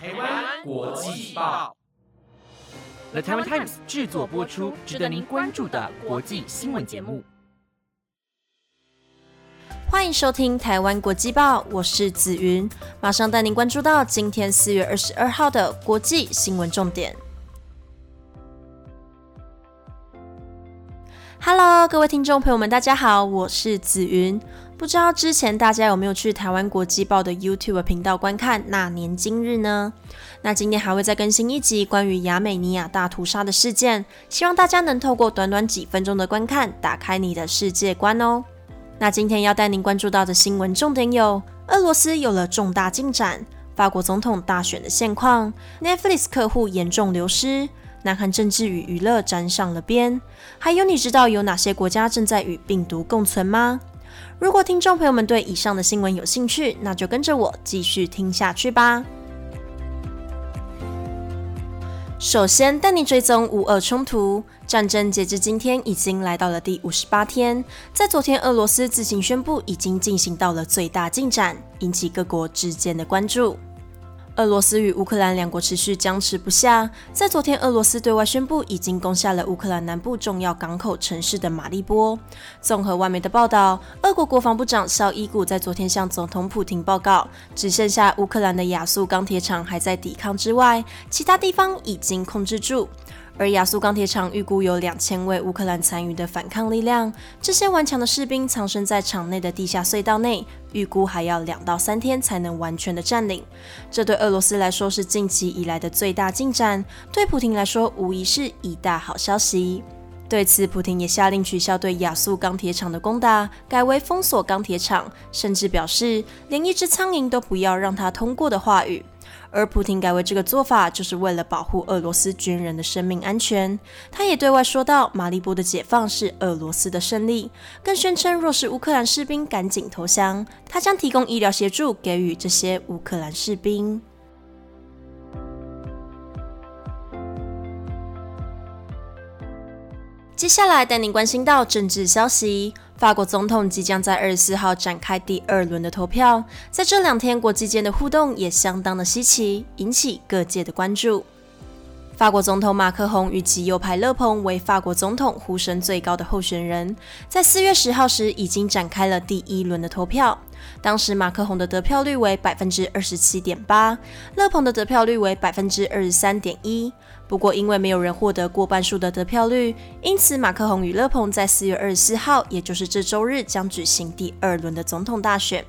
台湾国际报，The Taiwan Times 制作播出，值得您关注的国际新闻节目。欢迎收听台湾国际报，我是子云，马上带您关注到今天四月二十二号的国际新闻重点。Hello，各位听众朋友们，大家好，我是紫云。不知道之前大家有没有去台湾国际报的 YouTube 频道观看那年今日呢？那今天还会再更新一集关于亚美尼亚大屠杀的事件，希望大家能透过短短几分钟的观看，打开你的世界观哦。那今天要带您关注到的新闻重点有：俄罗斯有了重大进展，法国总统大选的现况，Netflix 客户严重流失。南韩政治与娱乐沾上了边，还有你知道有哪些国家正在与病毒共存吗？如果听众朋友们对以上的新闻有兴趣，那就跟着我继续听下去吧。首先带你追踪乌俄冲突战争，截至今天已经来到了第五十八天，在昨天俄罗斯自行宣布已经进行到了最大进展，引起各国之间的关注。俄罗斯与乌克兰两国持续僵持不下。在昨天，俄罗斯对外宣布已经攻下了乌克兰南部重要港口城市的马利波。综合外媒的报道，俄国国防部长绍伊古在昨天向总统普廷报告，只剩下乌克兰的亚速钢铁厂还在抵抗之外，其他地方已经控制住。而亚速钢铁厂预估有两千位乌克兰参与的反抗力量，这些顽强的士兵藏身在厂内的地下隧道内，预估还要两到三天才能完全的占领。这对俄罗斯来说是近期以来的最大进展，对普京来说无疑是一大好消息。对此，普京也下令取消对亚速钢铁厂的攻打，改为封锁钢铁厂，甚至表示连一只苍蝇都不要让他通过的话语。而普廷改为这个做法，就是为了保护俄罗斯军人的生命安全。他也对外说道，马利波的解放是俄罗斯的胜利，更宣称若是乌克兰士兵赶紧投降，他将提供医疗协助给予这些乌克兰士兵。接下来带您关心到政治消息。法国总统即将在二十四号展开第二轮的投票，在这两天国际间的互动也相当的稀奇，引起各界的关注。法国总统马克宏与其右派勒蓬为法国总统呼声最高的候选人，在四月十号时已经展开了第一轮的投票。当时马克宏的得票率为百分之二十七点八，勒蓬的得票率为百分之二十三点一。不过，因为没有人获得过半数的得票率，因此马克宏与勒蓬在四月二十四号，也就是这周日将举行第二轮的总统大选。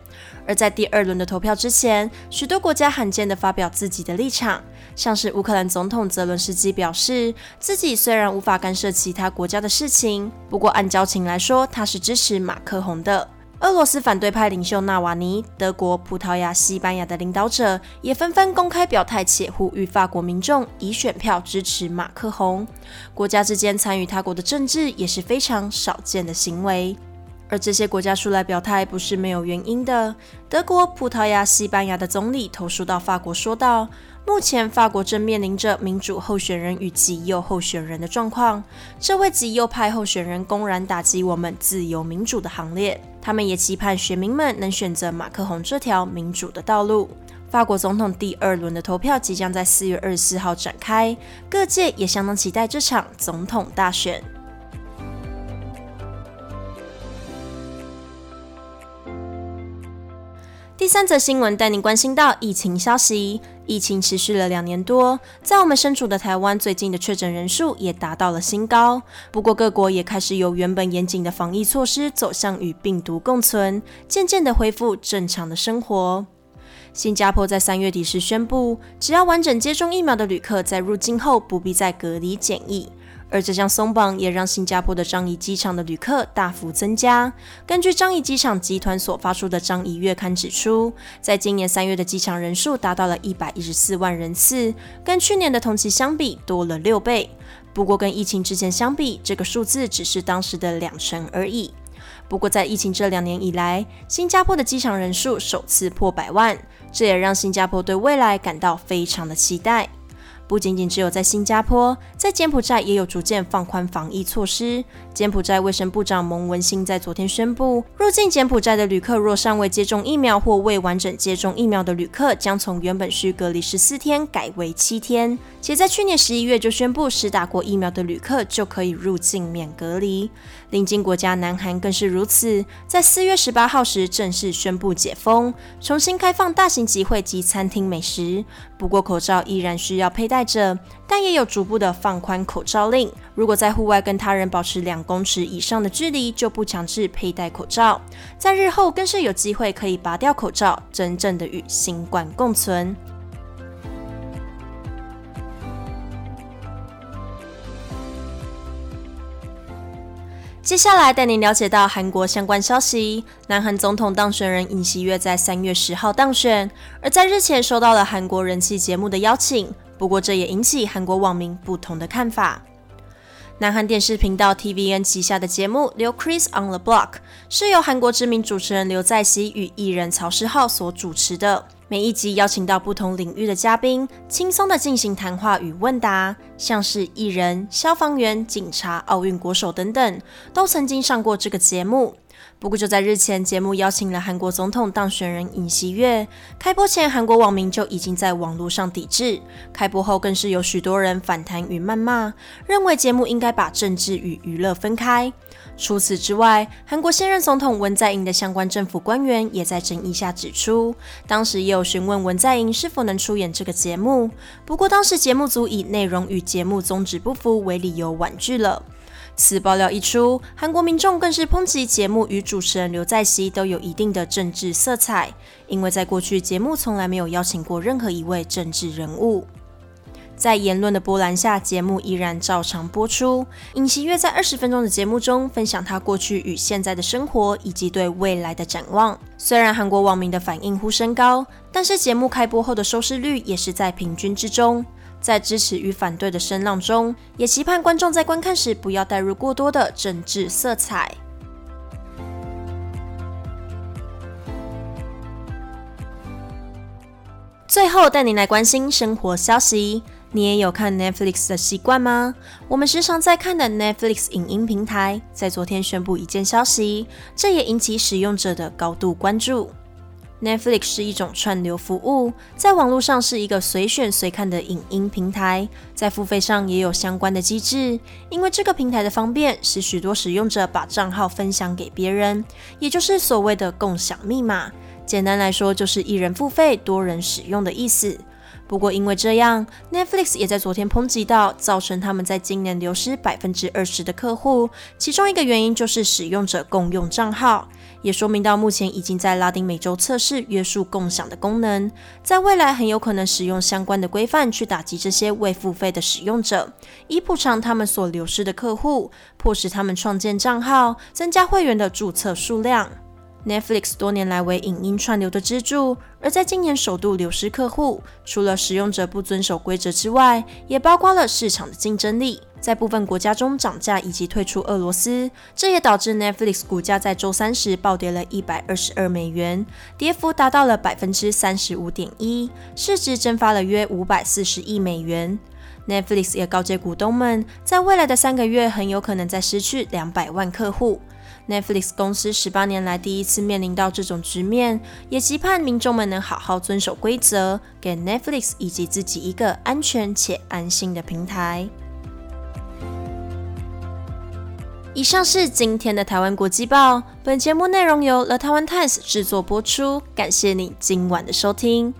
而在第二轮的投票之前，许多国家罕见的发表自己的立场，像是乌克兰总统泽伦斯基表示，自己虽然无法干涉其他国家的事情，不过按交情来说，他是支持马克宏的。俄罗斯反对派领袖纳瓦尼、德国、葡萄牙、西班牙的领导者也纷纷公开表态，且呼吁法国民众以选票支持马克宏。国家之间参与他国的政治也是非常少见的行为，而这些国家出来表态不是没有原因的。德国、葡萄牙、西班牙的总理投诉到法国，说道。目前，法国正面临着民主候选人与极右候选人的状况。这位极右派候选人公然打击我们自由民主的行列。他们也期盼选民们能选择马克宏这条民主的道路。法国总统第二轮的投票即将在四月二十四号展开，各界也相当期待这场总统大选。三则新闻带您关心到疫情消息。疫情持续了两年多，在我们身处的台湾，最近的确诊人数也达到了新高。不过，各国也开始由原本严谨的防疫措施，走向与病毒共存，渐渐的恢复正常的生活。新加坡在三月底时宣布，只要完整接种疫苗的旅客，在入境后不必再隔离检疫。而这项松绑也让新加坡的樟宜机场的旅客大幅增加。根据樟宜机场集团所发出的樟宜月刊指出，在今年三月的机场人数达到了一百一十四万人次，跟去年的同期相比多了六倍。不过跟疫情之前相比，这个数字只是当时的两成而已。不过在疫情这两年以来，新加坡的机场人数首次破百万，这也让新加坡对未来感到非常的期待。不仅仅只有在新加坡，在柬埔寨也有逐渐放宽防疫措施。柬埔寨卫生部长蒙文兴在昨天宣布，入境柬埔寨的旅客若尚未接种疫苗或未完整接种疫苗的旅客，将从原本需隔离十四天改为七天。且在去年十一月就宣布，实打过疫苗的旅客就可以入境免隔离。邻近国家南韩更是如此，在四月十八号时正式宣布解封，重新开放大型集会及餐厅美食。不过口罩依然需要佩戴戴着，但也有逐步的放宽口罩令。如果在户外跟他人保持两公尺以上的距离，就不强制佩戴口罩。在日后更是有机会可以拔掉口罩，真正的与新冠共存。接下来带您了解到韩国相关消息。南韩总统当选人尹锡悦在三月十号当选，而在日前收到了韩国人气节目的邀请。不过这也引起韩国网民不同的看法。南韩电视频道 TVN 旗下的节目《刘 Chris on the Block》是由韩国知名主持人刘在熙与艺人曹诗浩所主持的。每一集邀请到不同领域的嘉宾，轻松的进行谈话与问答，像是艺人、消防员、警察、奥运国手等等，都曾经上过这个节目。不过就在日前，节目邀请了韩国总统当选人尹锡悦。开播前，韩国网民就已经在网络上抵制；开播后，更是有许多人反弹与谩骂，认为节目应该把政治与娱乐分开。除此之外，韩国现任总统文在寅的相关政府官员也在争议下指出，当时也有询问文在寅是否能出演这个节目，不过当时节目组以内容与节目宗旨不符为理由婉拒了。此爆料一出，韩国民众更是抨击节目与主持人刘在熙都有一定的政治色彩，因为在过去节目从来没有邀请过任何一位政治人物。在言论的波澜下，节目依然照常播出。尹锡悦在二十分钟的节目中分享他过去与现在的生活，以及对未来的展望。虽然韩国网民的反应呼声高，但是节目开播后的收视率也是在平均之中。在支持与反对的声浪中，也期盼观众在观看时不要带入过多的政治色彩。最后带您来关心生活消息。你也有看 Netflix 的习惯吗？我们时常在看的 Netflix 影音平台，在昨天宣布一件消息，这也引起使用者的高度关注。Netflix 是一种串流服务，在网络上是一个随选随看的影音平台，在付费上也有相关的机制。因为这个平台的方便，使许多使用者把账号分享给别人，也就是所谓的共享密码。简单来说，就是一人付费，多人使用的意思。不过，因为这样，Netflix 也在昨天抨击到，造成他们在今年流失百分之二十的客户。其中一个原因就是使用者共用账号，也说明到目前已经在拉丁美洲测试约束共享的功能，在未来很有可能使用相关的规范去打击这些未付费的使用者，以补偿他们所流失的客户，迫使他们创建账号，增加会员的注册数量。Netflix 多年来为影音串流的支柱，而在今年首度流失客户，除了使用者不遵守规则之外，也包括了市场的竞争力，在部分国家中涨价以及退出俄罗斯，这也导致 Netflix 股价在周三时暴跌了一百二十二美元，跌幅达到了百分之三十五点一，市值蒸发了约五百四十亿美元。Netflix 也告诫股东们，在未来的三个月很有可能再失去两百万客户。Netflix 公司十八年来第一次面临到这种局面，也期盼民众们能好好遵守规则，给 Netflix 以及自己一个安全且安心的平台。以上是今天的台湾国际报，本节目内容由 The Taiwan Times 制作播出，感谢你今晚的收听。